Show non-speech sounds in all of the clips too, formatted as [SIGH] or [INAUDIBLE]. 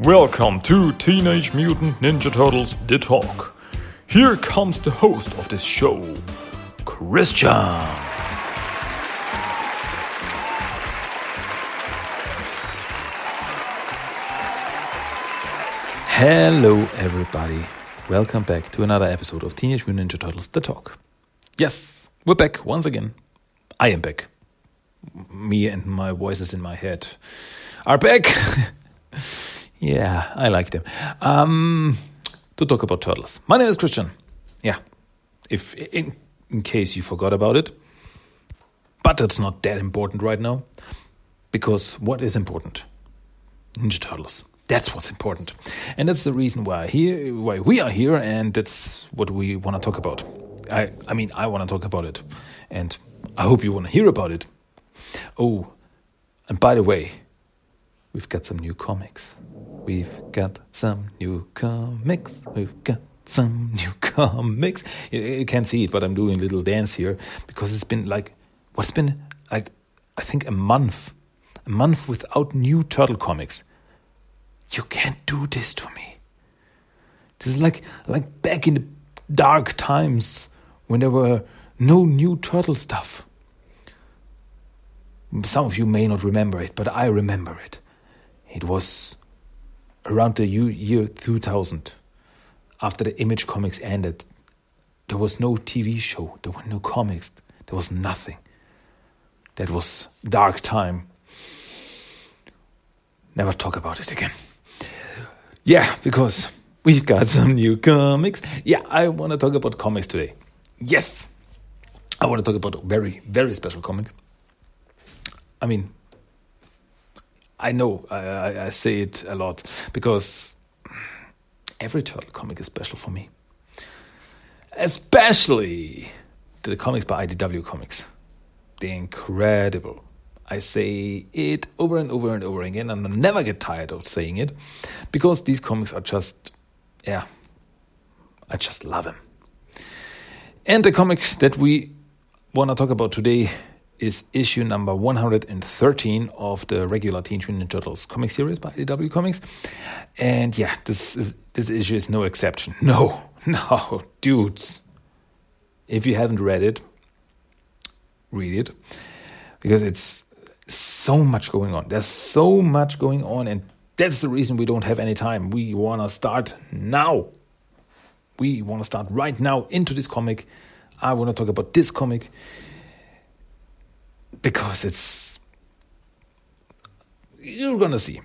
Welcome to Teenage Mutant Ninja Turtles The Talk. Here comes the host of this show, Christian. Hello, everybody. Welcome back to another episode of Teenage Mutant Ninja Turtles The Talk. Yes, we're back once again. I am back. Me and my voices in my head are back. [LAUGHS] yeah, I like them. Um, to talk about turtles. My name is Christian. Yeah, if in, in case you forgot about it, but it's not that important right now because what is important? Ninja Turtles. That's what's important, and that's the reason why here, why we are here, and that's what we want to talk about. I, I mean, I want to talk about it, and I hope you want to hear about it. Oh, and by the way, we've got some new comics. We've got some new comics. We've got some new [LAUGHS] comics. You, you can't see it, but I'm doing a little dance here because it's been like, what's been like, I think a month, a month without new turtle comics. You can't do this to me. This is like like back in the dark times when there were no new turtle stuff. Some of you may not remember it, but I remember it. It was around the year 2000, after the Image Comics ended. There was no TV show, there were no comics, there was nothing. That was dark time. Never talk about it again. Yeah, because we've got some new comics. Yeah, I want to talk about comics today. Yes, I want to talk about a very, very special comic. I mean, I know I, I say it a lot because every turtle comic is special for me, especially the comics by IDW Comics. They're incredible. I say it over and over and over again, and I never get tired of saying it because these comics are just, yeah, I just love them. And the comic that we want to talk about today is issue number 113 of the regular Teen Mutant Turtles comic series by IDW Comics. And yeah, this is, this issue is no exception. [LAUGHS] No, no, dudes. If you haven't read it, read it because it's so much going on. There's so much going on, and that's the reason we don't have any time. We want to start now. We want to start right now into this comic. I want to talk about this comic because it's. You're gonna see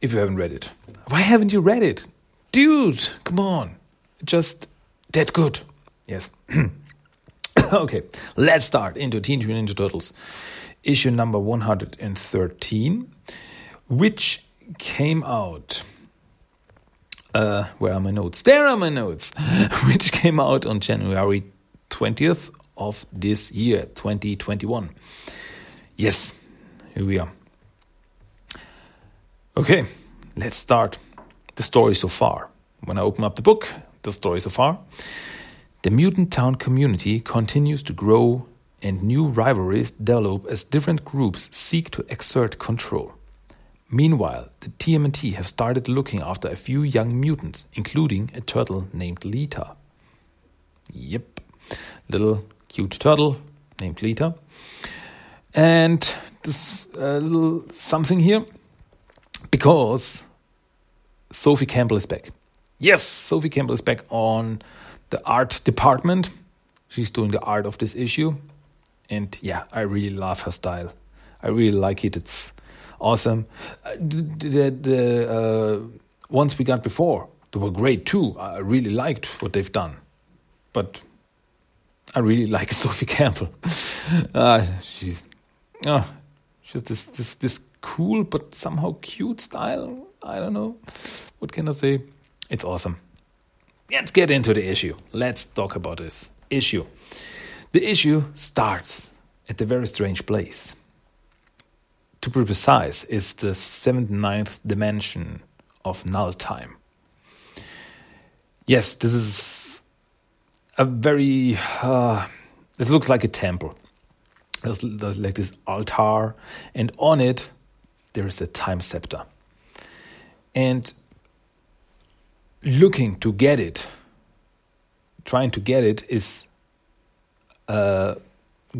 if you haven't read it. Why haven't you read it? Dude, come on. Just that good. Yes. [COUGHS] okay, let's start into Teenage Mutant Ninja Turtles issue number 113, which came out. Uh, where are my notes? There are my notes, [LAUGHS] which came out on January 20th of this year, 2021. Yes, here we are. Okay, let's start the story so far. When I open up the book, the story so far, the Mutant Town community continues to grow and new rivalries develop as different groups seek to exert control. Meanwhile, the TMNT have started looking after a few young mutants, including a turtle named Lita. Yep, little cute turtle named Lita. And this uh, little something here because Sophie Campbell is back. Yes, Sophie Campbell is back on the art department. She's doing the art of this issue. And yeah, I really love her style. I really like it. It's awesome. Uh, the the, the uh, ones we got before, they were great too. I really liked what they've done. But I really [LAUGHS] like Sophie Campbell. uh, [LAUGHS] she's, oh, she's this, this, this cool but somehow cute style. I don't know. What can I say? It's awesome. Let's get into the issue. Let's talk about this issue. The issue starts at a very strange place. To be precise, it's the seventh ninth dimension of null time. Yes, this is a very. Uh, it looks like a temple. There's, there's like this altar, and on it there is a time scepter. And looking to get it, trying to get it, is a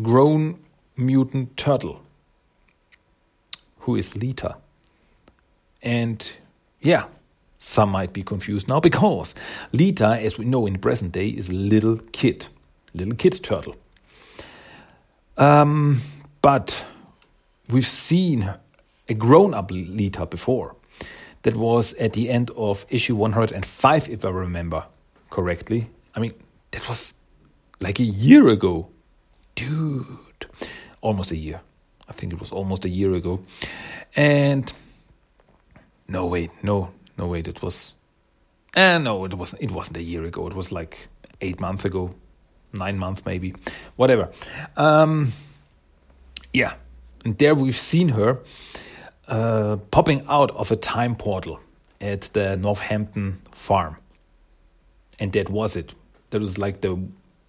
grown mutant turtle who is Lita. And yeah, some might be confused now because Lita, as we know in the present day, is a little kid, little kid turtle. Um, but we've seen a grown up Lita before. That was at the end of issue 105, if I remember correctly. I mean, that was like a year ago. Dude, almost a year. I think it was almost a year ago. And no, wait, no, no, wait, it was. Eh, no, it wasn't. It wasn't a year ago. It was like eight months ago, nine months maybe, whatever. Um, yeah, and there we've seen her uh, popping out of a time portal at the Northampton farm, and that was it. That was like the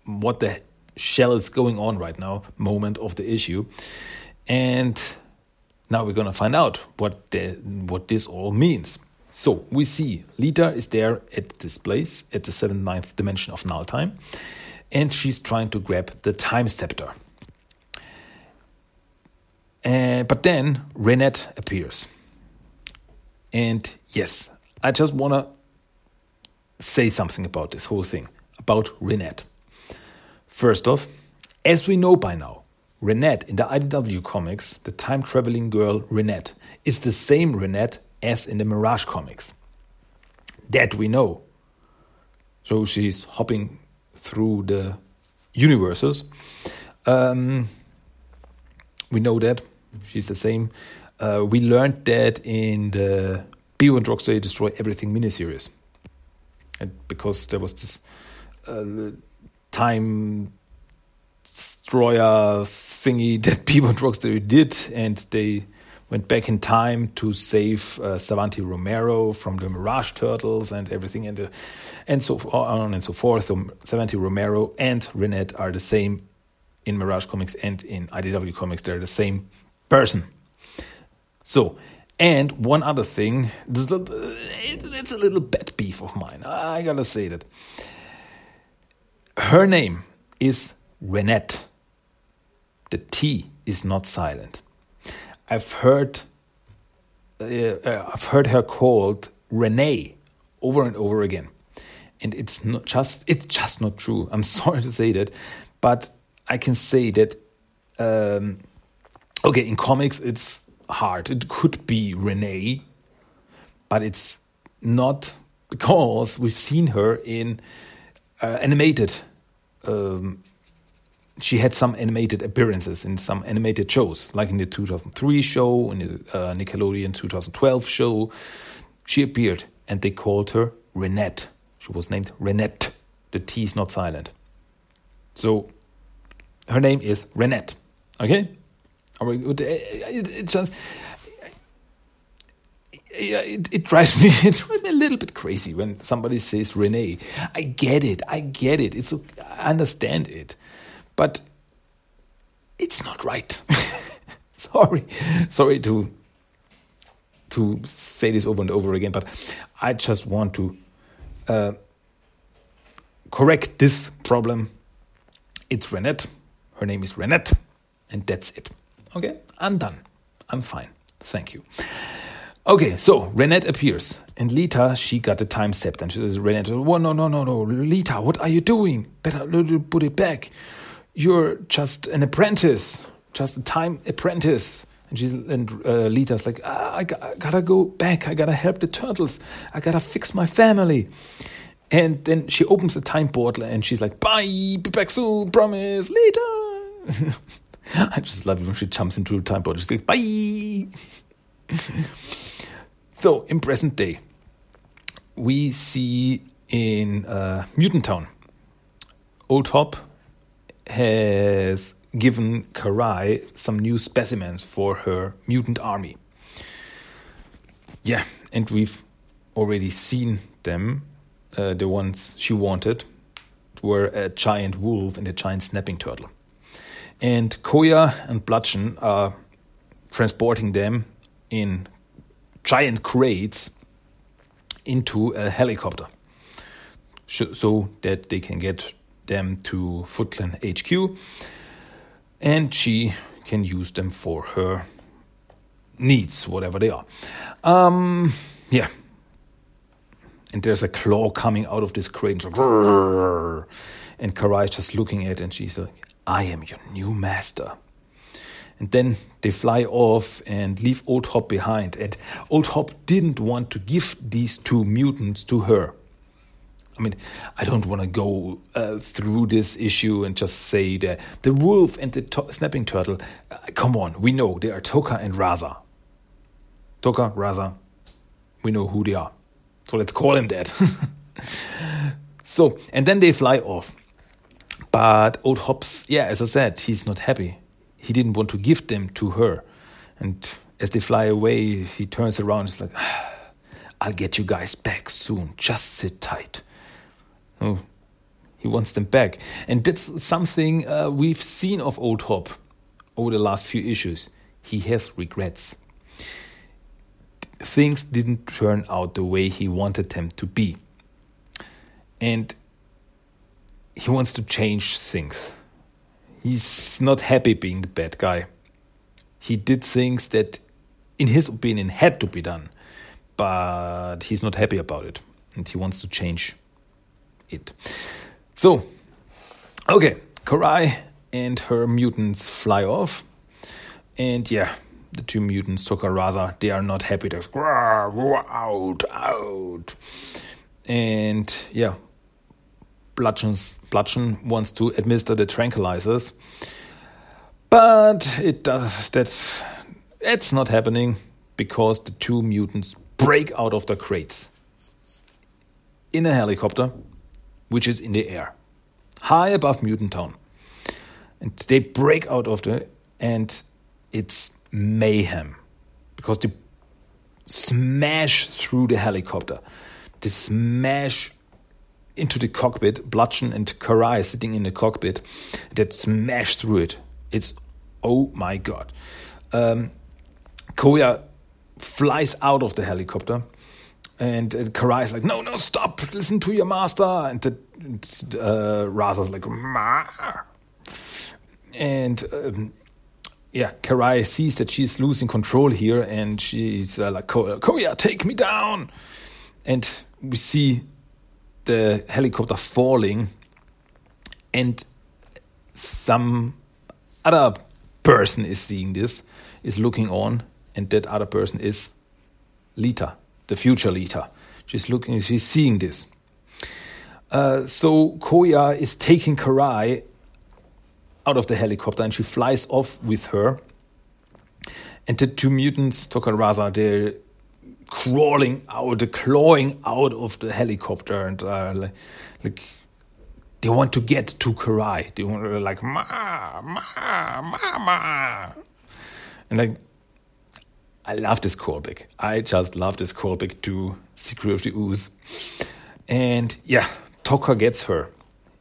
what the shell is going on right now moment of the issue, and now we're gonna find out what the, what this all means. So we see Lita is there at this place at the seventh ninth dimension of null time, and she's trying to grab the time scepter. Uh, but then Renette appears. And yes, I just want to say something about this whole thing, about Renette. First off, as we know by now, Renette in the IDW comics, the time traveling girl Renette, is the same Renette as in the Mirage comics. That we know. So she's hopping through the universes. Um, we know that. She's the same. Uh, we learned that in the Bebop and Rocksteady Destroy Everything miniseries. And because there was this uh, time destroyer thingy [LAUGHS] that Bebop and Rocksteady did, and they went back in time to save uh, Savanti Romero from the Mirage Turtles and everything, and uh, and so on and so forth. So Savanti Romero and Renette are the same in Mirage Comics and in IDW Comics. They're the same person. So, and one other thing, it's a little pet beef of mine. I gotta say that. Her name is Renette. The T is not silent. I've heard, uh, uh, I've heard her called Renee over and over again, and it's not just it's just not true. I'm [LAUGHS] sorry to say that, but I can say that. Um, okay, in comics, it's hard. It could be Renee, but it's not because we've seen her in uh, animated. Um, she had some animated appearances in some animated shows, like in the 2003 show, in the uh, Nickelodeon 2012 show. She appeared, and they called her Renette. She was named Renette. The T is not silent. So her name is Renette. Okay? Aber it, it just it, it, drives me [LAUGHS] it drives me a little bit crazy when somebody says Renee. I get it, I get it. It's I understand it, but it's not right. [LAUGHS] sorry, sorry to to say this over and over again, but I just want to uh, correct this problem. It's Renette. Her name is Renette, and that's it. Okay, I'm done. I'm fine. Thank you. Okay, so Renette appears, and Lita, she got the time scepter, and she says, Renette, oh, no, no, no, no, Lita, what are you doing? Better put it back. You're just an apprentice, just a time apprentice. And she's and uh, Lita's like, ah, I, I gotta go back. I gotta help the turtles. I gotta fix my family. And then she opens the time portal, and she's like, bye, be back soon, promise, Lita. [LAUGHS] I just love it when she jumps into a time portal. She's like, bye. [LAUGHS] so, in present day, we see in uh, Mutant Town, Old Hob has given Karai some new specimens for her mutant army. Yeah, and we've already seen them. Uh, the ones she wanted were a giant wolf and a giant snapping turtle. And Koya and Bludgeon are transporting them in giant crates into a helicopter. so that they can get them to Foot Clan HQ, and she can use them for her needs, whatever they are. Um, yeah. And there's a claw coming out of this crate. And, and Karai is just looking at it, and she's like, I am your new master. And then they fly off and leave Old Hob behind. And Old Hob didn't want to give these two mutants to her. I mean, I don't want to go uh, through this issue and just say that the wolf and the to- snapping turtle, uh, come on, we know they are Tokka and Rahzar. Tokka, Rahzar, we know who they are. So let's call him that. [LAUGHS] so, and then they fly off. But Old Hobs, yeah, as I said, he's not happy. He didn't want to give them to her. And as they fly away, he turns around. He's like, I'll get you guys back soon. Just sit tight. Oh, he wants them back. And that's something uh, we've seen of Old Hob over the last few issues. He has regrets. Things didn't turn out the way he wanted them to be. And he wants to change things. He's not happy being the bad guy. He did things that, in his opinion, had to be done, but he's not happy about it and he wants to change it. So, okay, Karai and her mutants fly off, and yeah, the two mutants, Tokka Rahzar, they are not happy. They're out, out. And yeah, Bludgeon's, Bludgeon wants to administer the tranquilizers, but it does. That's it's not happening because the two mutants break out of the crates in a helicopter, which is in the air, high above Mutant Town, and they break out of the and it's mayhem because they smash through the helicopter. They smash into the cockpit, Bludgeon and Karai sitting in the cockpit that smash through it. It's oh my god. Um, Koya flies out of the helicopter, and uh, Karai is like, "No, no, stop! Listen to your master." And the, uh, Rahzar's like, Ma. and um, yeah, Karai sees that she's losing control here, and she's uh, like, "Koya, take me down!" And we see the helicopter falling and some other person is seeing this is looking on and that other person is Lita, the future Lita. She's looking, she's seeing this. Uh, so Koya is taking Karai out of the helicopter and she flies off with her. And the two mutants, Tokka Rahzar, they're crawling out, clawing out of the helicopter, and uh, like, like, they want to get to Karai. They want to like ma ma ma ma, and like I love this callback. I just love this callback to Secret of the Ooze, and yeah, Tokka gets her,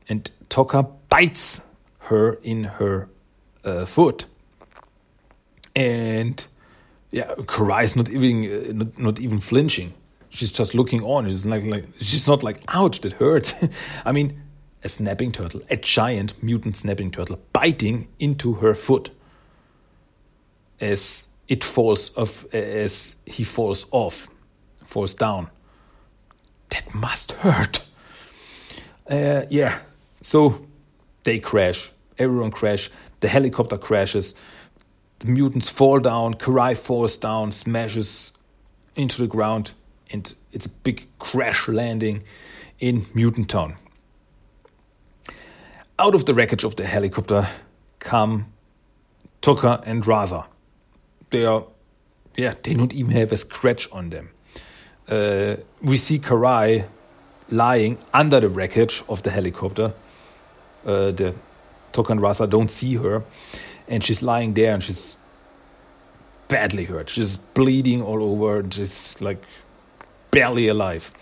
and Tokka bites her in her uh, foot, and yeah, Karai is not even uh, not, not, even flinching. She's just looking on. She's like, like she's not like, ouch, that hurts. [LAUGHS] I mean, a snapping turtle, a giant mutant snapping turtle, biting into her foot as it falls off, as he falls off, falls down. That must hurt. Uh, yeah, so they crash. Everyone crash. The helicopter crashes the mutants fall down, Karai falls down, smashes into the ground, and it's a big crash landing in Mutant Town. Out of the wreckage of the helicopter come Tokka and Rahzar. They are, yeah, they don't even have a scratch on them. Uh, we see Karai lying under the wreckage of the helicopter. Uh, the Tokka and Rahzar don't see her, and she's lying there and she's badly hurt. She's bleeding all over, just like barely alive. [LAUGHS]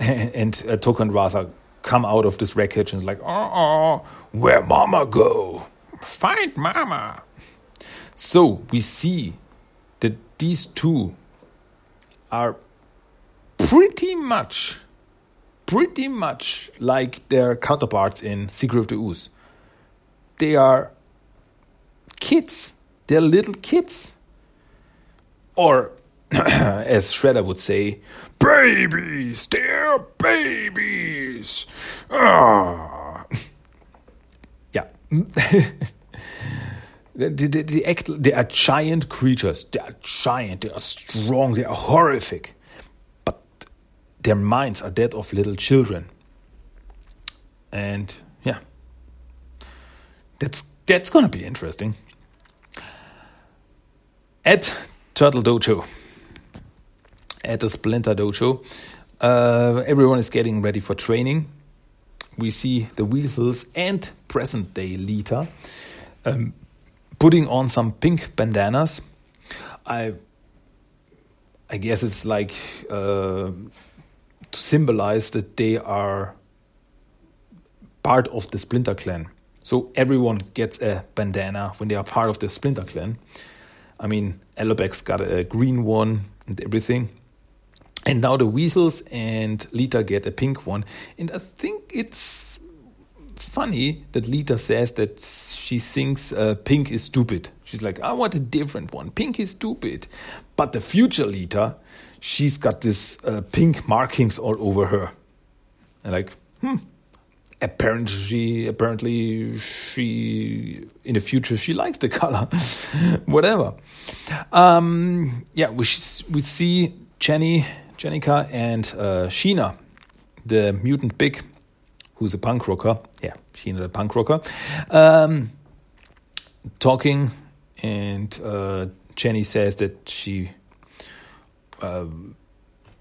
And uh, Tokka and Rahzar come out of this wreckage and like, oh, oh, where mama go? Find mama. So we see that these two are pretty much, pretty much like their counterparts in Secret of the Ooze. They are kids. They're little kids. Or, [CLEARS THROAT] as Shredder would say, babies. They're babies. Ah. [LAUGHS] yeah. [LAUGHS] They, they, they, act, they are giant creatures. They are giant. They are strong. They are horrific. But their minds are that of little children. And yeah, that's that's gonna be interesting. At Turtle Dojo, at the Splinter Dojo, uh, everyone is getting ready for training. We see the Weasels and present day Lita. Um, putting on some pink bandanas. I I guess it's like uh, to symbolize that they are part of the Splinter Clan. So everyone gets a bandana when they are part of the Splinter Clan. I mean, Alopex's got a green one and everything. And now the Weasels and Lita get a pink one. And I think it's funny that Lita says that she thinks uh, pink is stupid. She's like, I want a different one. Pink is stupid. But the future Lita, she's got this uh, pink markings all over her. And like, hmm. Apparently, she, apparently she in the future she likes the color, [LAUGHS] whatever. Um, yeah, we we see Jenny, Jennika, and uh, Sheena, the mutant big who's a punk rocker. Yeah, Sheena, a punk rocker. Um, talking, and uh, Jenny says that she uh,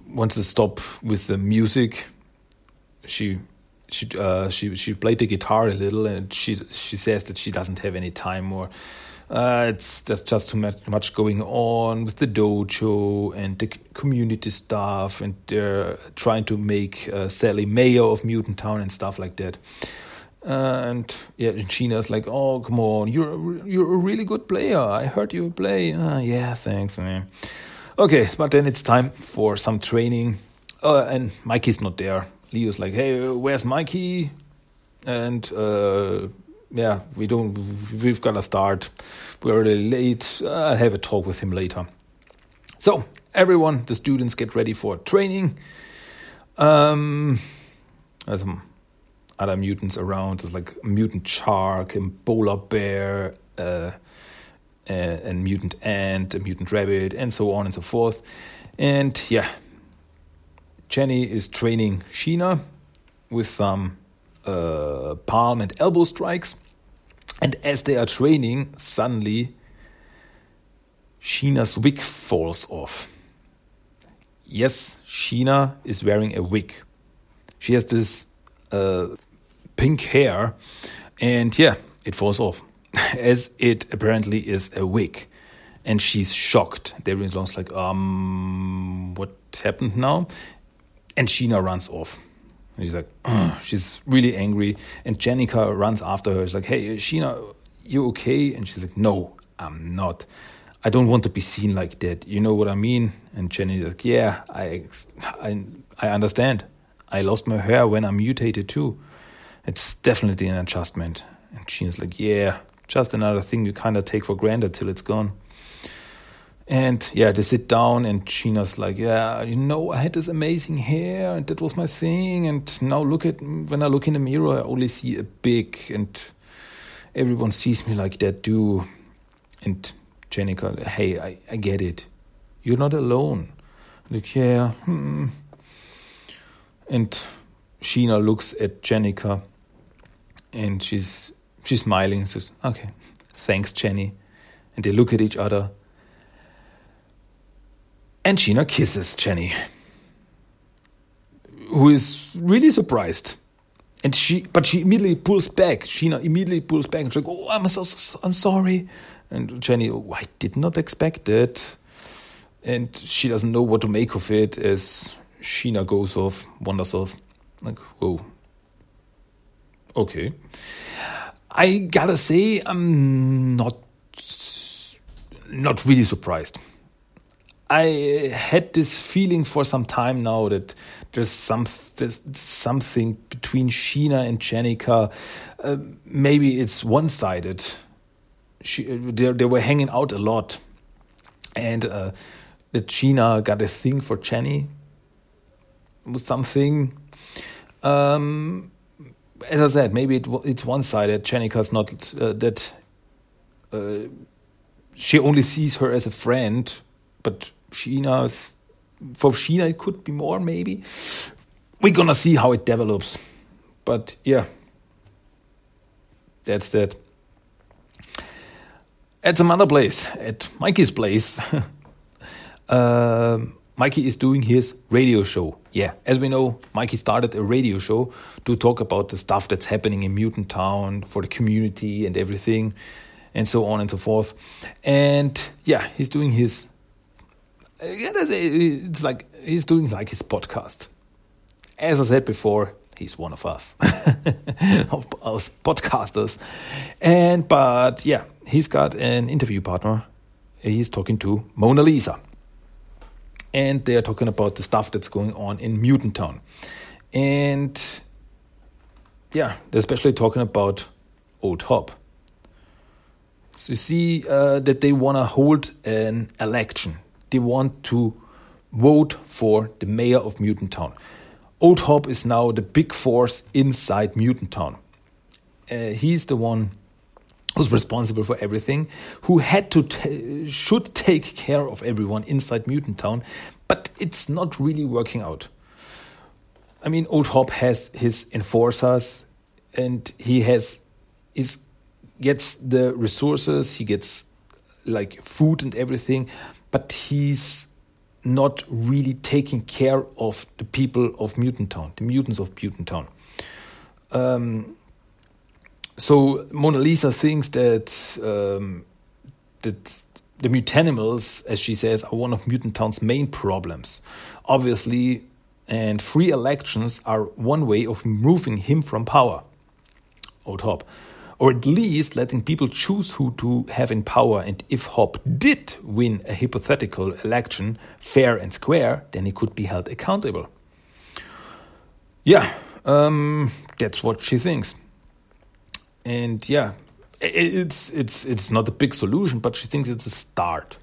wants to stop with the music. She she uh, she she played the guitar a little, and she she says that she doesn't have any time or uh, it's there's just too much, much going on with the dojo and the community stuff, and they're trying to make uh, Sally mayor of Mutant Town and stuff like that. Uh, and yeah, and Sheena's like, "Oh, come on, you're a, you're a really good player. I heard you play. Uh, yeah, thanks, man. Okay, but then it's time for some training. Uh, and Mikey's not there. Leo's like, "Hey, where's Mikey?" And uh, yeah, we don't. We've got to start. We're already late. I'll have a talk with him later. So everyone, the students get ready for training. Um, there's some other mutants around. There's like mutant shark and polar bear, uh, and mutant ant, a mutant rabbit, and so on and so forth. And yeah, Jenny is training Sheena with some uh, palm and elbow strikes. And as they are training, suddenly Sheena's wig falls off. Yes, Sheena is wearing a wig. She has this uh, pink hair, and yeah, it falls off, [LAUGHS] as it apparently is a wig. And she's shocked. Everyone's like, um, what happened now? And Sheena runs off. And she's like, she's really angry. And Jennika runs after her. She's like, hey, Sheena, you okay? And she's like, no, I'm not. I don't want to be seen like that. You know what I mean? And Jenny's like, yeah, I, I, I understand. I lost my hair when I mutated too. It's definitely an adjustment. And she's like, yeah, just another thing you kind of take for granted till it's gone. And yeah, they sit down, and Sheena's like, Yeah, you know, I had this amazing hair, and that was my thing. And now look at when I look in the mirror, I only see a big, and everyone sees me like that too. And Jennika, hey, I, I get it. You're not alone. Like, yeah. Hmm. And Sheena looks at Jennika, and she's she's smiling. and Says, "Okay, thanks, Jenny." And they look at each other and Sheena kisses Jenny, who is really surprised. And she, but she immediately pulls back. Sheena immediately pulls back and she's like, "Oh, I'm so, so I'm sorry." And Jenny, oh, I did not expect it. And she doesn't know what to make of it as Sheena goes off, wanders off. Like, whoa. Okay. I gotta say, I'm not not really surprised. I had this feeling for some time now that there's some there's something between Sheena and Jennika. Uh, maybe it's one sided. She they they were hanging out a lot, and uh, that Sheena got a thing for Jenny. Something. Um, as I said, maybe it, it's one sided. Jennika's not uh, that. Uh, she only sees her as a friend, but Sheena's for Sheena it could be more maybe. We're gonna see how it develops, but yeah, that's that. At some other place, at Mikey's place, uh, [LAUGHS] Mikey is doing his radio show. Yeah, as we know, Mikey started a radio show to talk about the stuff that's happening in Mutant Town for the community and everything, and so on and so forth. And yeah, he's doing his it's like he's doing like his podcast. As I said before, he's one of us, [LAUGHS] of us podcasters. And but yeah, he's got an interview partner. He's talking to Mona Lisa. And they're talking about the stuff that's going on in Mutant Town. And yeah, they're especially talking about Old Hob. So you see uh, that they want to hold an election they want to vote for the mayor of Mutant Town. Old Hob is now the big force inside Mutant Town. Uh, he's the one who's responsible for everything, who had to should take care of everyone inside Mutant Town, but it's not really working out. I mean, Old Hob has his enforcers, and he has is gets the resources, he gets like food and everything, but he's not really taking care of the people of Mutant Town, the mutants of Mutant Town. Um, so Mona Lisa thinks that um, that the mutanimals, as she says, are one of Mutant Town's main problems. Obviously, and free elections are one way of removing him from power. Old Hob or at least letting people choose who to have in power. And if Hob did win a hypothetical election fair and square, then he could be held accountable. Yeah, um, that's what she thinks. And yeah, it's it's it's not a big solution, but she thinks it's a start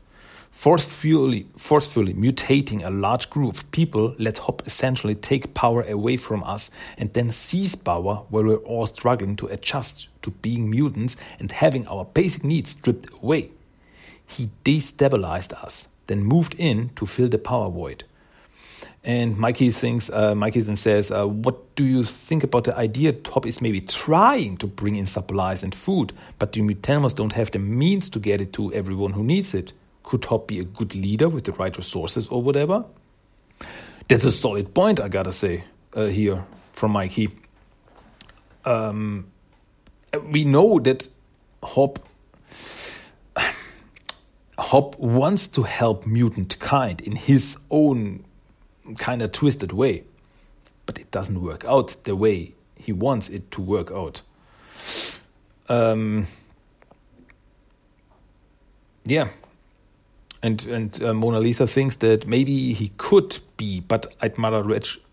forcefully, forcefully mutating a large group of people let Hob essentially take power away from us and then seize power where we're all struggling to adjust to being mutants and having our basic needs stripped away. He destabilized us, then moved in to fill the power void. And Mikey thinks, uh, Mikey then says, uh, What do you think about the idea Hob is maybe trying to bring in supplies and food, but the mutanimals don't have the means to get it to everyone who needs it? Could Hob be a good leader with the right resources or whatever? That's a solid point, I gotta say, uh, here from Mikey. Um, we know that Hob [SIGHS] Hob wants to help mutant kind in his own kind of twisted way, but it doesn't work out the way he wants it to work out. Um, yeah, and and uh, Mona Lisa thinks that maybe he could be, but I'd rather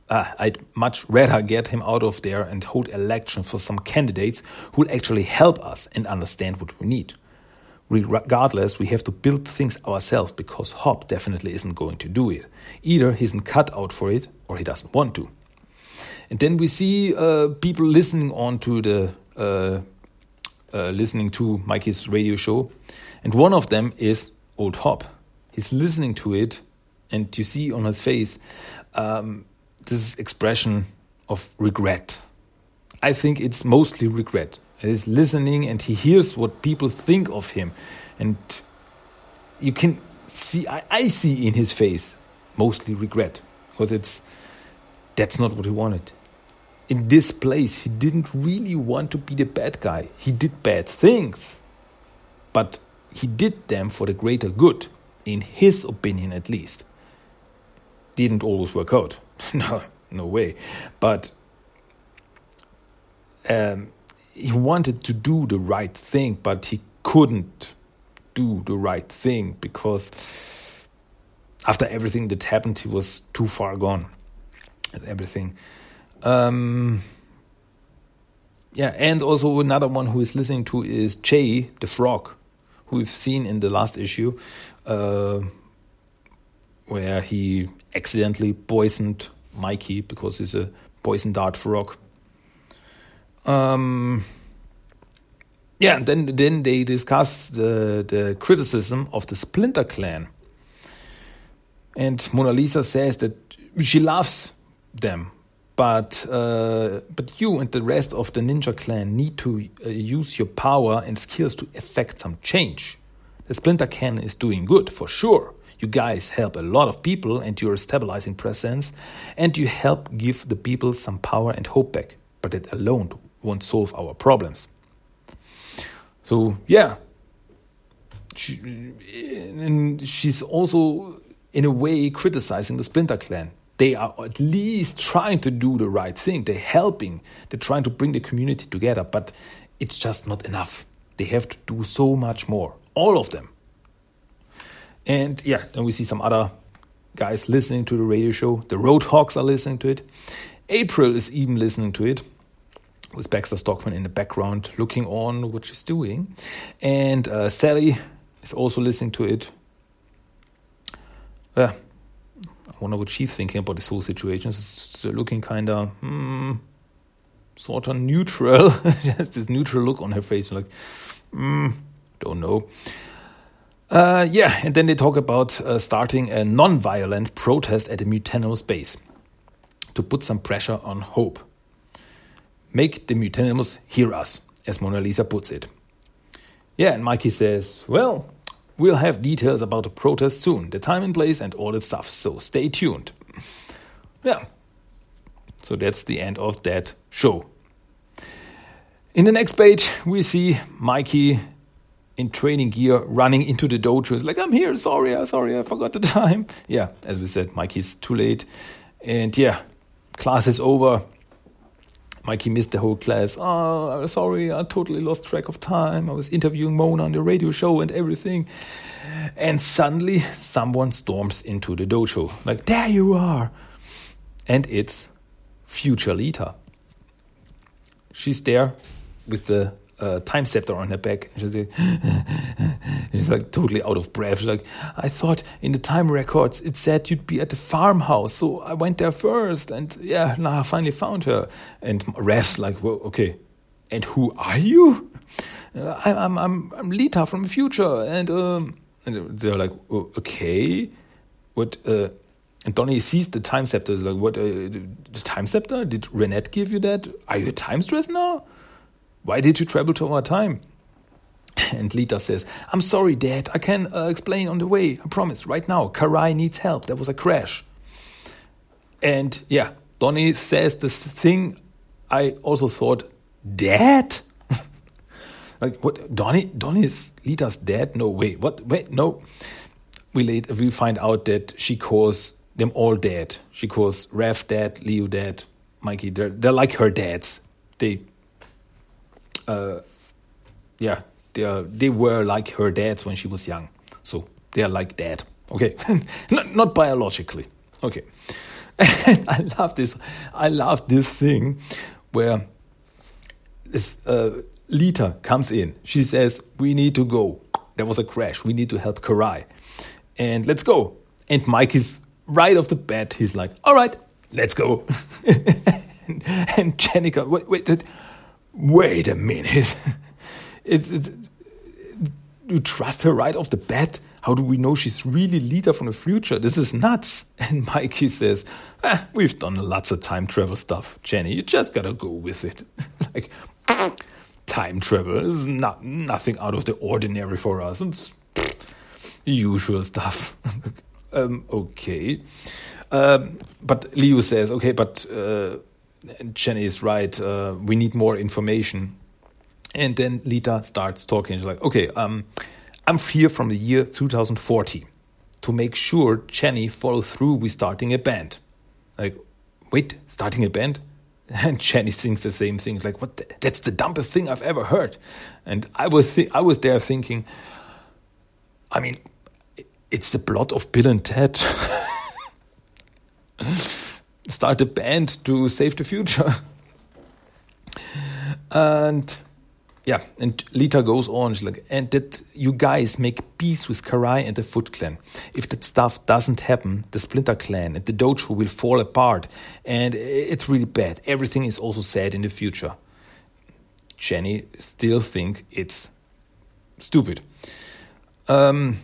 uh, I'd much rather get him out of there and hold election for some candidates who'll actually help us and understand what we need. Regardless, we have to build things ourselves because Hob definitely isn't going to do it. Either he isn't cut out for it or he doesn't want to. And then we see uh, people listening on to the uh, uh, listening to Mikey's radio show, and one of them is Old Hob he's listening to it, and you see on his face um, this expression of regret. I think it's mostly regret. He's listening and he hears what people think of him, and you can see I, I see in his face mostly regret because it's that's not what he wanted. In this place, he didn't really want to be the bad guy. He did bad things, but he did them for the greater good in his opinion at least, didn't always work out. [LAUGHS] no, no way. But um, he wanted to do the right thing, but he couldn't do the right thing because after everything that happened, he was too far gone. Everything. Um, yeah, and also another one who is listening to is Jay the Frog, we've seen in the last issue, uh, where he accidentally poisoned Mikey because he's a poison dart frog. Um, yeah, then then they discuss the the criticism of the Splinter Clan, and Mona Lisa says that she loves them, but uh, but you and the rest of the Ninja Clan need to uh, use your power and skills to effect some change. The Splinter Clan is doing good for sure. You guys help a lot of people, and you're stabilizing presence, and you help give the people some power and hope back. But that alone won't solve our problems. So yeah, she, and she's also in a way criticizing the Splinter Clan. They are at least trying to do the right thing. They're helping. They're trying to bring the community together, but it's just not enough. They have to do so much more. All of them. And yeah, then we see some other guys listening to the radio show. The Roadhawks are listening to it. April is even listening to it with Baxter Stockman in the background looking on what she's doing. And uh, Sally is also listening to it. Yeah, I wonder what she's thinking about this whole situation. It's looking kind of hmm, sort of neutral. [LAUGHS] she has this neutral look on her face, like, hmm, don't know. Uh, yeah, and then they talk about uh, starting a non violent protest at the Mutanimals base to put some pressure on Hob. Make the Mutanimals hear us, as Mona Lisa puts it. Yeah, and Mikey says, Well, we'll have details about the protest soon, the time and place, and all that stuff, so stay tuned. Yeah. So that's the end of that show. In the next page, we see Mikey in training gear running into the dojo. It's like, I'm here, sorry, sorry, I forgot the [LAUGHS] time. Yeah, as we said, Mikey's too late. And yeah, class is over. Mikey missed the whole class. Oh, sorry, I totally lost track of time. I was interviewing Mona on the radio show and everything. And suddenly, someone storms into the dojo. Like, there you are. And it's future Lita. She's there with the uh, time scepter on her back. She's [LAUGHS] like, she's like totally out of breath. She's like, I thought in the time records it said you'd be at the farmhouse, so I went there first, and yeah, now I finally found her. And Raph's like, well, okay, and who are you? Uh, I'm I'm I'm Lita from the future, and um, and they're like, oh, okay, what? Uh, and Donnie sees the time scepter. He's like, what? Uh, the time scepter? Did Renette give you that? Are you a time stress now? Why did you travel to our time? And Lita says, I'm sorry, Dad. I can uh, explain on the way. I promise. Right now, Karai needs help. There was a crash. And yeah, Donnie says this thing I also thought, Dad? [LAUGHS] like, what? Donnie? Donnie is Lita's dad? No, wait. What? Wait, no. We, later, we find out that she calls them all dad. She calls Raph dad, Leo dad, Mikey. They're, they're like her dads. They uh, yeah, they are, they were like her dads when she was young. So they are like dad. Okay, [LAUGHS] not, not biologically. Okay, [LAUGHS] I love this. I love this thing where this uh, Lita comes in. She says, "We need to go. There was a crash. We need to help Karai, and let's go." And Mike is right off the bat. He's like, "All right, let's go." [LAUGHS] and, and Jennika, wait, wait, wait a minute. [LAUGHS] it's, it's, you trust her right off the bat? How do we know she's really Lita from the future? This is nuts. [LAUGHS] And Mikey says, ah, We've done lots of time travel stuff, Jenny. You just gotta go with it. [LAUGHS] like, time travel is not nothing out of the ordinary for us. It's usual stuff. um, okay. Um, but Leo says, Okay, but. Uh, Jenny is right. Uh, we need more information. And then Lita starts talking. She's like, okay, um, I'm here from the year 2040 to make sure Jenny follows through with starting a band. Like, wait, starting a band? [LAUGHS] And Jenny thinks the same thing. It's Like, what? The, that's the dumbest thing I've ever heard. And I was, I was there thinking, I mean, it's the plot of Bill and Ted. [LAUGHS] Start a band to save the future. and yeah, and Lita goes on, she's like, and that you guys make peace with Karai and the Foot Clan. If that stuff doesn't happen, the Splinter Clan and the dojo will fall apart, and it's really bad. Everything is also sad in the future. Jenny still think it's stupid. Um,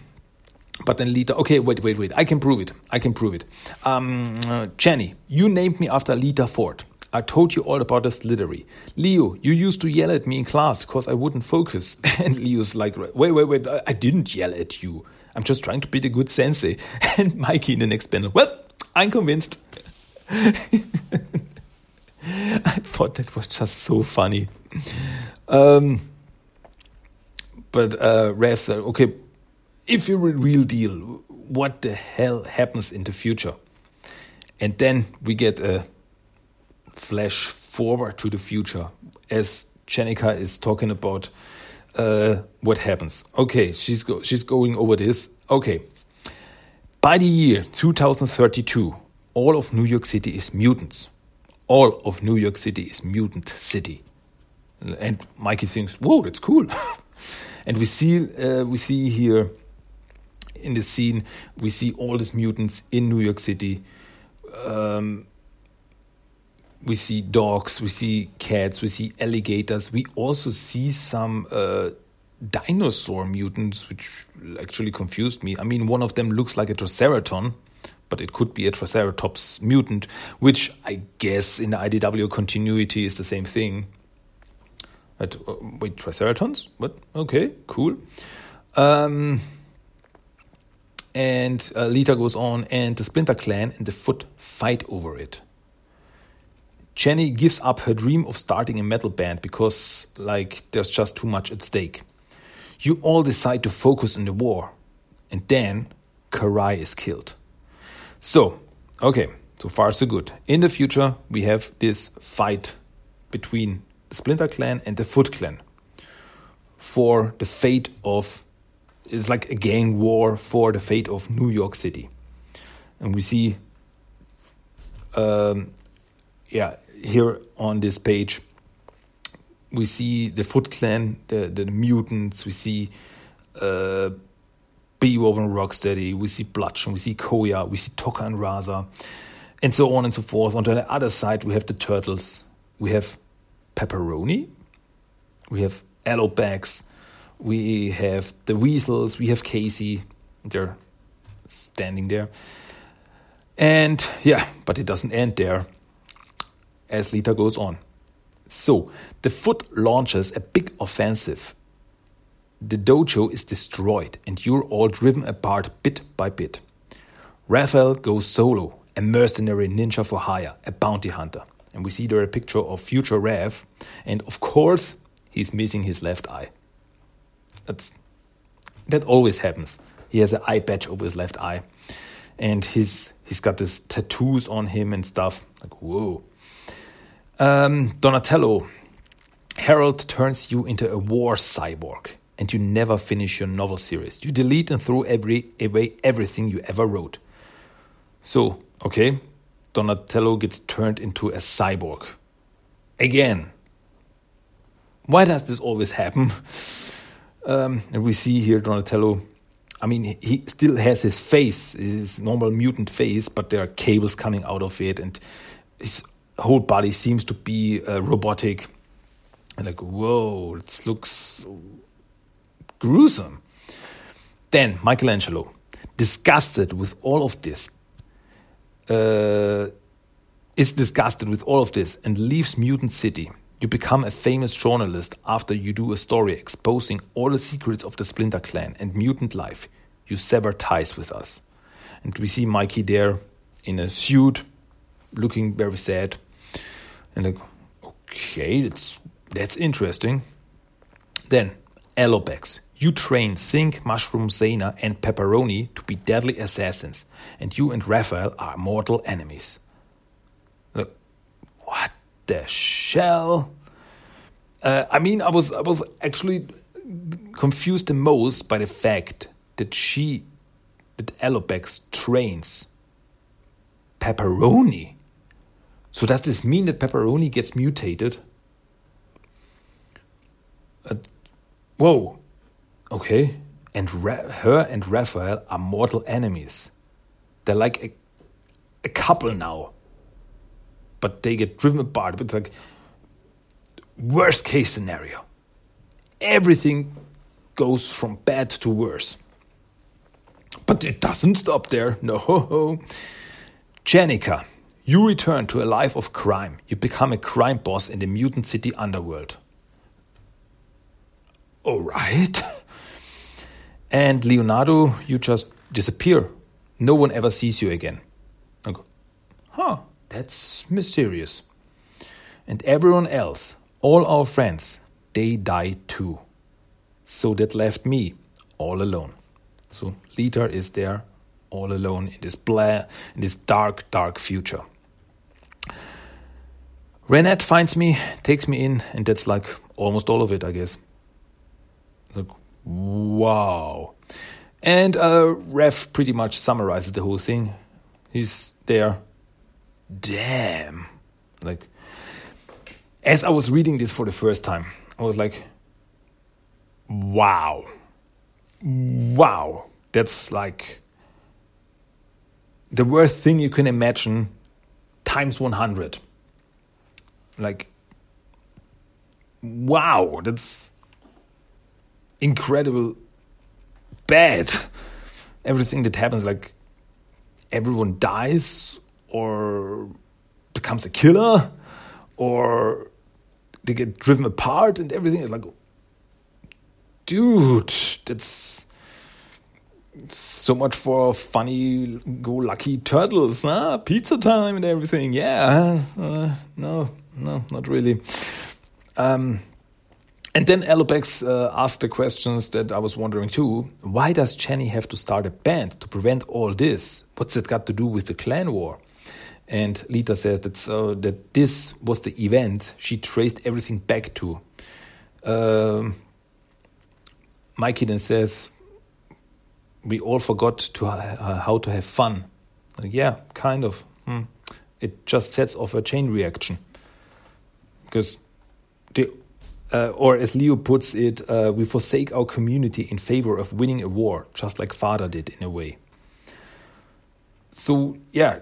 but then Lita, okay, wait, wait, wait. I can prove it. I can prove it. Um, uh, Jenny, you named me after Lita Ford. I told you all about this Slithery. Leo, you used to yell at me in class because I wouldn't focus. [LAUGHS] And Leo's like, wait, wait, wait, I didn't yell at you. I'm just trying to be the good sensei. [LAUGHS] And Mikey in the next panel, well, I'm convinced. [LAUGHS] I thought that was just so funny. Um, but uh, Raph said, okay, if you're a real deal, what the hell happens in the future? And then we get a flash forward to the future as Jennika is talking about uh, what happens. Okay, she's go she's going over this. Okay, by the year 2032, all of New York City is mutants. All of New York City is mutant city. And Mikey thinks, "Whoa, that's cool." [LAUGHS] and we see uh, we see here in the scene we see all these mutants in New York City. Um, we see dogs, we see cats, we see alligators. We also see some uh, dinosaur mutants, which actually confused me. I mean, one of them looks like a Triceraton, but it could be a Triceratops mutant, which I guess in the IDW continuity is the same thing. But, uh, wait, Triceratons? What? Okay, cool. Um, and uh, Lita goes on, and the Splinter Clan and the Foot fight over it. Jenny gives up her dream of starting a metal band because, like, there's just too much at stake. You all decide to focus on the war, and then Karai is killed. So, okay, so far so good. In the future, we have this fight between the Splinter Clan and the Foot Clan for the fate of. It's like a gang war for the fate of New York City. And we see um, yeah, here on this page, we see the Foot Clan, the, the, mutants, we see uh, Bebop and Rocksteady, we see Bludgeon, we see Koya, we see Tokka and Rahzar, and so on and so forth. On the other side, we have the Turtles, we have Pepperoni, we have Alopex, we have the Weasels, we have Casey, they're standing there. And yeah, but it doesn't end there as Lita goes on. So, the foot launches a big offensive. The dojo is destroyed, and you're all driven apart bit by bit. Raphael goes solo, a mercenary ninja for hire, a bounty hunter. And we see there a picture of future Raph, and of course, he's missing his left eye. That's, that always happens. He has an eye patch over his left eye, and he's, he's got these tattoos on him and stuff. Like, whoa. Um, Donatello, Harold turns you into a war cyborg, and you never finish your novel series. You delete and throw every, away everything you ever wrote. So, okay, Donatello gets turned into a cyborg. Again. Why does this always happen? [LAUGHS] Um, and we see here Donatello. I mean, he still has his face, his normal mutant face, but there are cables coming out of it, and his whole body seems to be uh, robotic. And like, whoa, this looks gruesome. Then Michelangelo, disgusted with all of this, uh, is disgusted with all of this and leaves Mutant City. You become a famous journalist after you do a story exposing all the secrets of the Splinter Clan and mutant life. You sever ties with us. And we see Mikey there in a suit, looking very sad. And like, okay, that's that's interesting. Then Alopex. You train Zinc, Mushroom, Zayna, and Pepperoni to be deadly assassins, and you and Raphael are mortal enemies. Look, what the shell? Uh, I mean, I was I was actually confused the most by the fact that she that Alopex trains Pepperoni. So does this mean that Pepperoni gets mutated? Uh, whoa. Okay. And Ra- her and Raphael are mortal enemies. They're like a, a couple now. But they get driven apart. It's like worst case scenario. Everything goes from bad to worse. But it doesn't stop there. No. Jennika, you return to a life of crime. You become a crime boss in the mutant city underworld. All right. And Leonardo, you just disappear. No one ever sees you again. I go, huh, that's mysterious. And everyone else, all our friends, they die too. So that left me all alone. So Lita is there all alone in this blah, in this dark, dark future. Renet finds me, takes me in, and that's like almost all of it, I guess. Like, wow. And uh, Raph pretty much summarizes the whole thing. He's there. Damn. Like, as I was reading this for the first time, I was like, wow. Wow. That's like the worst thing you can imagine times 100. Like, wow, that's incredible bad. Everything that happens, like, everyone dies or becomes a killer or they get driven apart and everything is like dude that's so much for funny go lucky turtles huh? pizza time and everything yeah uh, no no not really um, and then Alopex uh, asked the questions that I was wondering too. Why does Jenny have to start a band to prevent all this? What's that got to do with the clan war? And Lita says that, uh, that this was the event she traced everything back to. Um, Mikey then says, We all forgot to uh, how to have fun. Like, yeah, kind of. Hmm. It just sets off a chain reaction. Because the uh, or as Leo puts it, uh, we forsake our community in favor of winning a war, just like Father did in a way. So, yeah,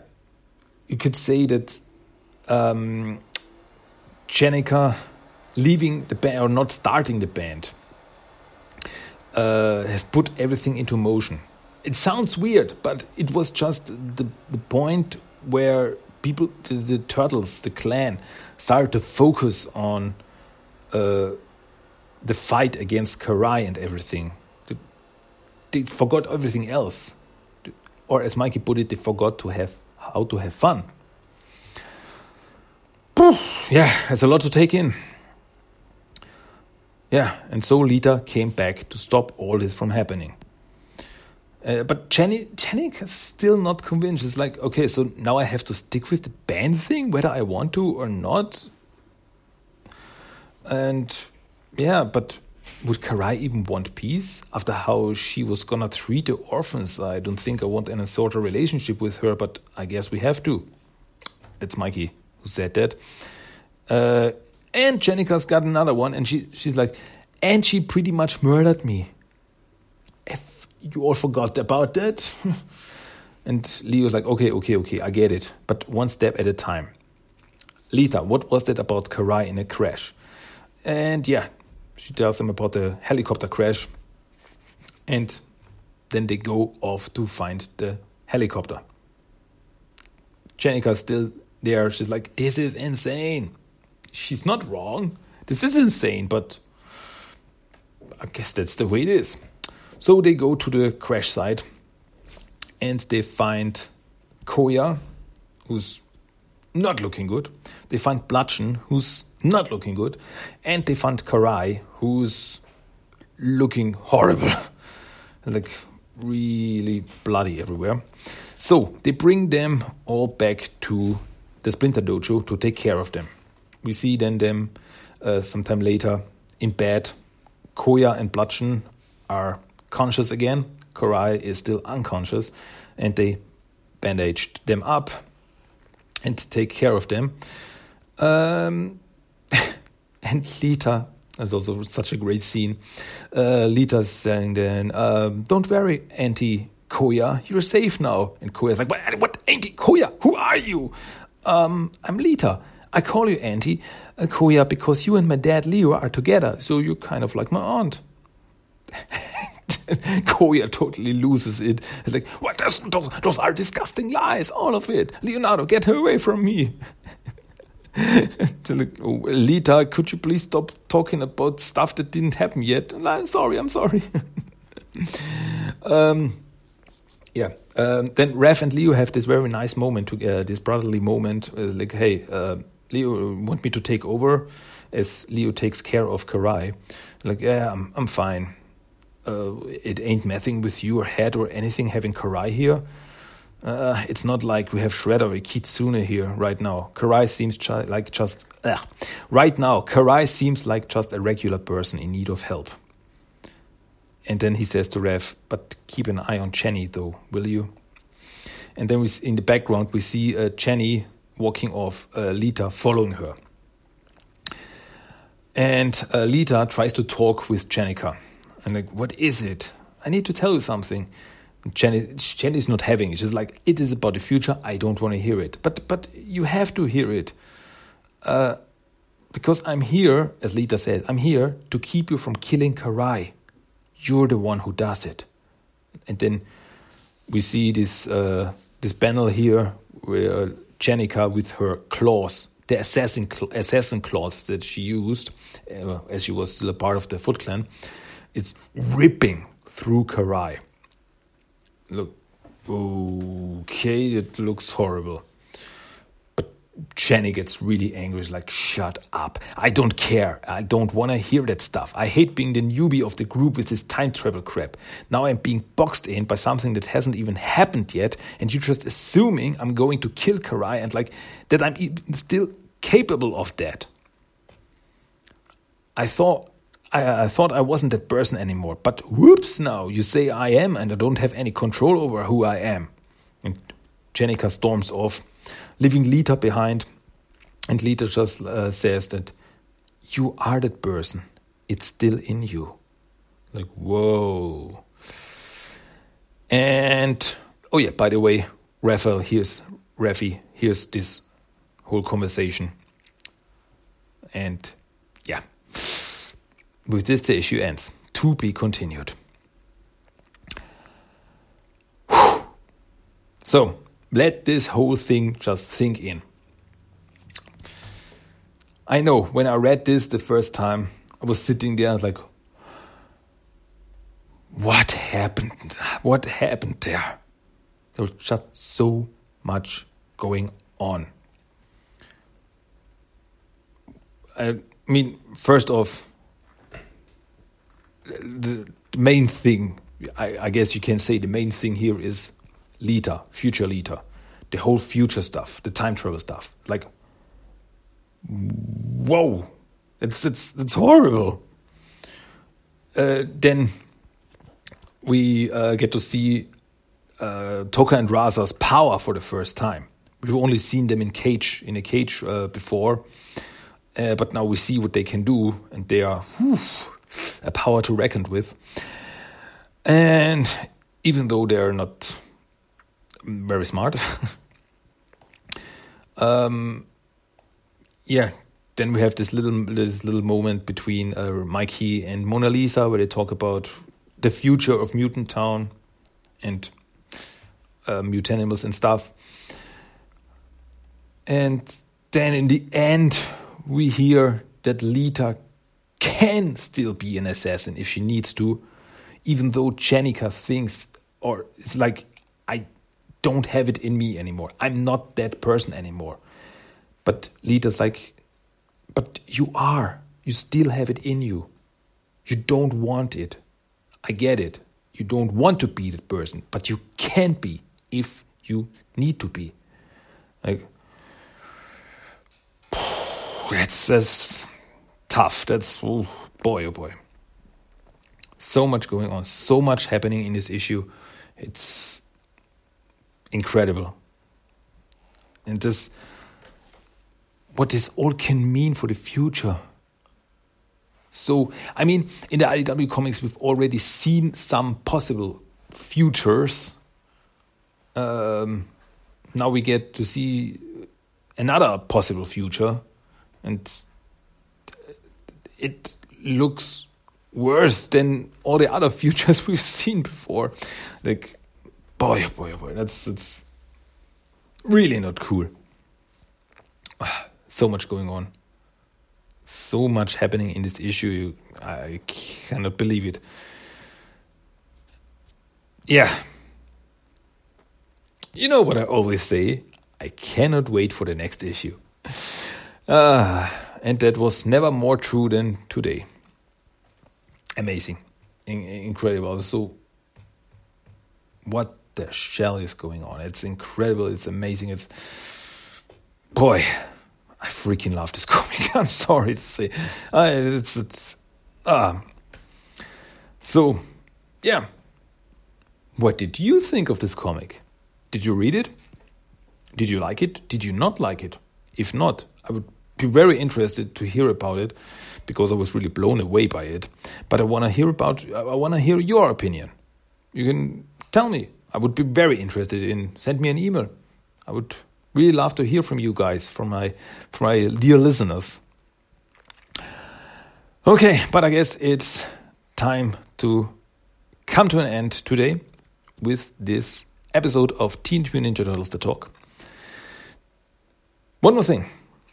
you could say that um, Jennika leaving the band or not starting the band uh, has put everything into motion. It sounds weird, but it was just the, the point where people, the, the turtles, the clan, started to focus on uh, the fight against Karai and everything. They, they forgot everything else. Or as Mikey put it, they forgot to have how to have fun. Yeah, it's a lot to take in. Yeah, and so Lita came back to stop all this from happening. Uh, but Jenny, Jenny is still not convinced. It's like, okay, so now I have to stick with the band thing, whether I want to or not. And yeah, but would Karai even want peace after how she was gonna treat the orphans? I don't think I want any sort of relationship with her, but I guess we have to. That's Mikey who said that. Uh, and Jennika's got another one, and she she's like, and she pretty much murdered me. If you all forgot about that. [LAUGHS] and Leo's like, okay, okay, okay, I get it, but one step at a time. Lita, what was that about Karai in a crash? And yeah, she tells them about the helicopter crash. And then they go off to find the helicopter. Jennika's still there. She's like, this is insane. She's not wrong. This is insane, but I guess that's the way it is. So they go to the crash site and they find Koya, who's not looking good. They find Bludgeon, who's not looking good. And they find Karai, who's looking horrible. [LAUGHS] like really bloody everywhere. So they bring them all back to the Splinter Dojo to take care of them. We see then them uh, sometime later in bed. Koya and Bludgeon are conscious again. Karai is still unconscious, and they bandaged them up and take care of them. Um, and Lita, that's also such a great scene. Uh, Lita's saying then, um, "Don't worry, Auntie Koya, you're safe now." And Koya's like, "What, what Auntie Koya? Who are you?" Um, I'm Lita. I call you Auntie uh, Koya because you and my dad Leo are together, so you're kind of like my aunt. [LAUGHS] Koya totally loses it. It's like, what? Those, those are disgusting lies, all of it. Leonardo, get her away from me. [LAUGHS] Lita, could you please stop talking about stuff that didn't happen yet? I'm sorry, I'm sorry. [LAUGHS] um, yeah. Um, then Raph and Leo have this very nice moment, to, uh, this brotherly moment. Uh, like, hey, uh, Leo want me to take over as Leo takes care of Karai. Like, yeah, I'm, I'm fine. Uh, it ain't messing with your head or anything having Karai here. Uh, it's not like we have Shredder or Kitsune here right now. Karai seems like just right now. Karai seems like just a regular person in need of help. And then he says to Raph, "But keep an eye on Jenny, though, will you?" And then we, in the background, we see uh, Jenny walking off, uh, Lita following her. And uh, Lita tries to talk with Jennika. And like, what is it? I need to tell you something. Jenny, Jenny is not having it. She's like, it is about the future. I don't want to hear it. But but you have to hear it. Uh, because I'm here, as Lita said, I'm here to keep you from killing Karai. You're the one who does it. And then we see this uh, this panel here where Jennika with her claws, the assassin assassin claws that she used uh, as she was still a part of the Foot Clan, is ripping through Karai. Look, okay, it looks horrible. But Jenny gets really angry. She's like, shut up. I don't care. I don't want to hear that stuff. I hate being the newbie of the group with this time travel crap. Now I'm being boxed in by something that hasn't even happened yet, and you're just assuming I'm going to kill Karai and like that I'm even still capable of that. I thought I, I, thought I wasn't that person anymore. But whoops, now you say I am, and I don't have any control over who I am. And Jennika storms off, leaving Lita behind. And Lita just uh, says that you are that person. It's still in you. Like, whoa. And, oh yeah, by the way, Raphael here's, Rafi here's this whole conversation. And. With this, the issue ends. To be continued. So, let this whole thing just sink in. I know when I read this the first time, I was sitting there and like, what happened? What happened there? There was just so much going on. I mean, first off, the main thing, I, I, guess you can say the main thing here is Lita, future Lita, the whole future stuff, the time travel stuff. Like, whoa, it's it's it's horrible. Uh, then we uh, get to see uh, Tokka and Rahzar's power for the first time. We've only seen them in cage in a cage uh, before, uh, but now we see what they can do, and they are. Whew, a power to reckon with. And even though they're not very smart, [LAUGHS] um, yeah, then we have this little this little moment between uh, Mikey and Mona Lisa where they talk about the future of Mutant Town and uh, mutanimals and stuff. And then in the end, we hear that Lita can still be an assassin if she needs to, even though Jennika thinks, or it's like, I don't have it in me anymore. I'm not that person anymore. But Lita's like, but you are. You still have it in you. You don't want it. I get it. You don't want to be that person, but you can be if you need to be. Like, [SIGHS] that's, that's tough. That's oh boy, oh boy. So much going on, so much happening in this issue. It's incredible. And this, what this all can mean for the future. So, I mean, in the IDW comics, we've already seen some possible futures. Um, now we get to see another possible future, and it looks worse than all the other [LAUGHS] futures we've seen before. Like, boy, oh boy, oh boy, that's that's really not cool. So much going on. So much happening in this issue. I cannot believe it. Yeah. You know what I always say? I cannot wait for the next issue. Uh, and that was never more true than today. Amazing. In- incredible. So, what the shell is going on? It's incredible. It's amazing. It's. Boy, I freaking love this [LAUGHS] comic. I'm sorry to say. Uh, it's. it's uh, so, yeah. What did you think of this comic? Did you read it? Did you like it? Did you not like it? If not, I would be very interested to hear about it because I was really blown away by it. But I want to hear about I want to hear your opinion. You can tell me. I would be very interested in send me an email. I would really love to hear from you guys, from my from my dear listeners. Okay, but I guess it's time to come to an end today with this episode of Teenage Mutant Ninja Turtles The Talk. One more thing.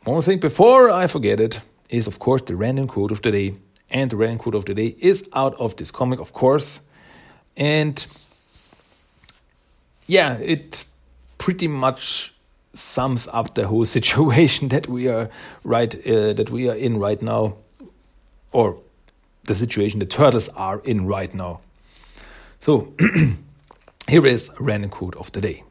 One thing before I forget it is, of course, the random quote of the day. And the random quote of the day is out of this comic, of course. And yeah, it pretty much sums up the whole [LAUGHS] situation that we are right uh, that we are in right now, or the situation the turtles are in right now. So [CLEARS THROAT] here is random quote of the day.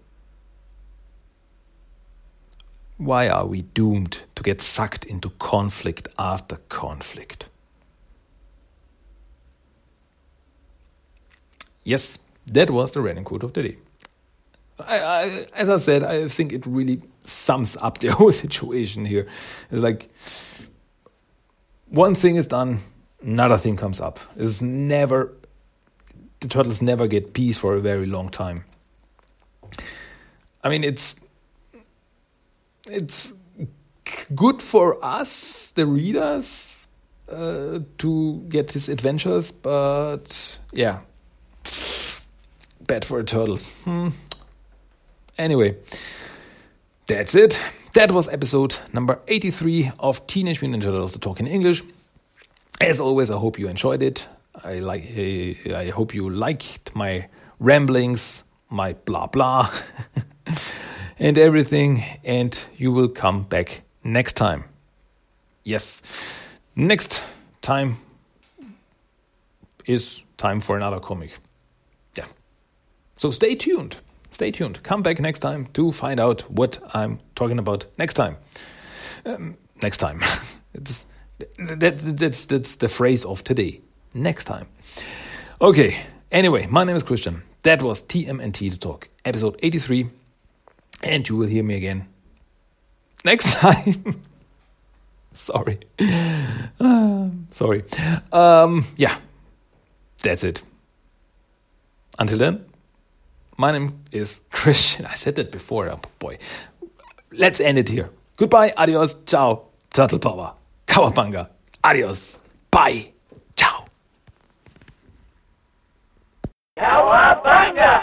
Why are we doomed to get sucked into conflict after conflict? Yes, that was the random quote of the day. I, I, as I said, I think it really sums up the [LAUGHS] whole situation here. It's like one thing is done, another thing comes up. It's never the turtles never get peace for a very long time. I mean, it's it's good for us, the readers, uh, to get his adventures, but yeah, bad for the turtles. Hmm. Anyway, that's it. That was episode number 83 of Teenage Mutant Ninja Turtles: The Talk in English. As always, I hope you enjoyed it. I like. I hope you liked my ramblings, my blah blah. [LAUGHS] and everything, and you will come back next time. Yes, next time is time for another comic. Yeah. So stay tuned. Stay tuned. Come back next time to find out what I'm talking about next time. Um, next time. [LAUGHS] it's, that, that's, that's the phrase of today. Next time. Okay. Anyway, my name is Christian. That was TMNT to Talk, episode 83 and you will hear me again next time. [LAUGHS] sorry. Uh, [SIGHS] sorry. Um, yeah, that's it. Until then, my name is Christian. I said that before. Oh boy. Let's end it here. Goodbye, adios, ciao, turtle power, cowabunga, adios, bye, ciao. Cowabunga!